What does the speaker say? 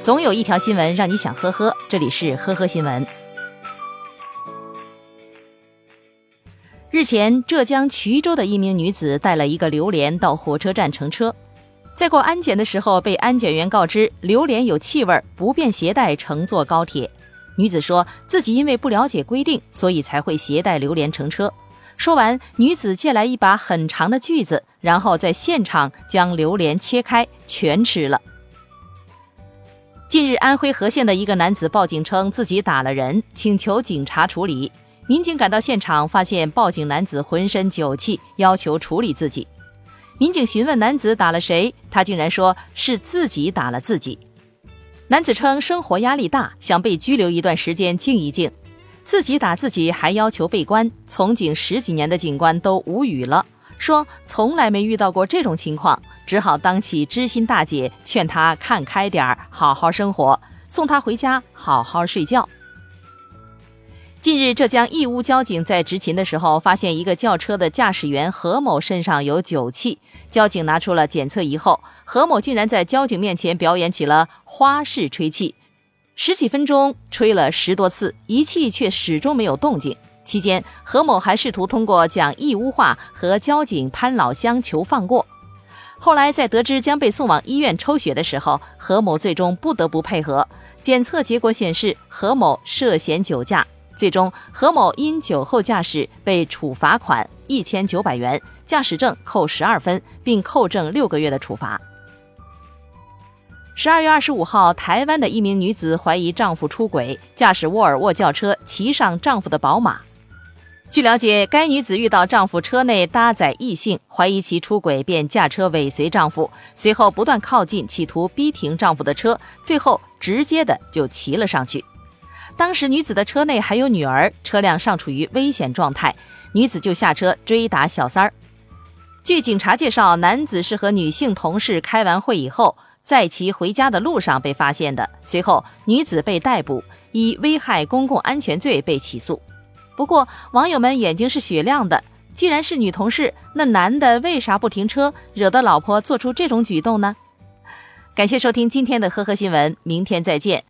总有一条新闻让你想呵呵，这里是呵呵新闻。日前，浙江衢州的一名女子带了一个榴莲到火车站乘车，在过安检的时候，被安检员告知榴莲有气味，不便携带乘坐高铁。女子说自己因为不了解规定，所以才会携带榴莲乘车。说完，女子借来一把很长的锯子，然后在现场将榴莲切开，全吃了。近日，安徽和县的一个男子报警称自己打了人，请求警察处理。民警赶到现场，发现报警男子浑身酒气，要求处理自己。民警询问男子打了谁，他竟然说是自己打了自己。男子称生活压力大，想被拘留一段时间静一静，自己打自己还要求被关。从警十几年的警官都无语了。说从来没遇到过这种情况，只好当起知心大姐，劝他看开点儿，好好生活，送他回家好好睡觉。近日，浙江义乌交警在执勤的时候，发现一个轿车的驾驶员何某身上有酒气，交警拿出了检测仪后，何某竟然在交警面前表演起了花式吹气，十几分钟吹了十多次，仪器却始终没有动静。期间，何某还试图通过讲义乌话和交警攀老乡求放过。后来，在得知将被送往医院抽血的时候，何某最终不得不配合。检测结果显示，何某涉嫌酒驾。最终，何某因酒后驾驶被处罚款一千九百元，驾驶证扣十二分，并扣证六个月的处罚。十二月二十五号，台湾的一名女子怀疑丈夫出轨，驾驶沃尔沃轿车骑上丈夫的宝马。据了解，该女子遇到丈夫车内搭载异性，怀疑其出轨，便驾车尾随丈夫，随后不断靠近，企图逼停丈夫的车，最后直接的就骑了上去。当时女子的车内还有女儿，车辆尚处于危险状态，女子就下车追打小三儿。据警察介绍，男子是和女性同事开完会以后，在其回家的路上被发现的，随后女子被逮捕，以危害公共安全罪被起诉。不过，网友们眼睛是雪亮的。既然是女同事，那男的为啥不停车，惹得老婆做出这种举动呢？感谢收听今天的呵呵新闻，明天再见。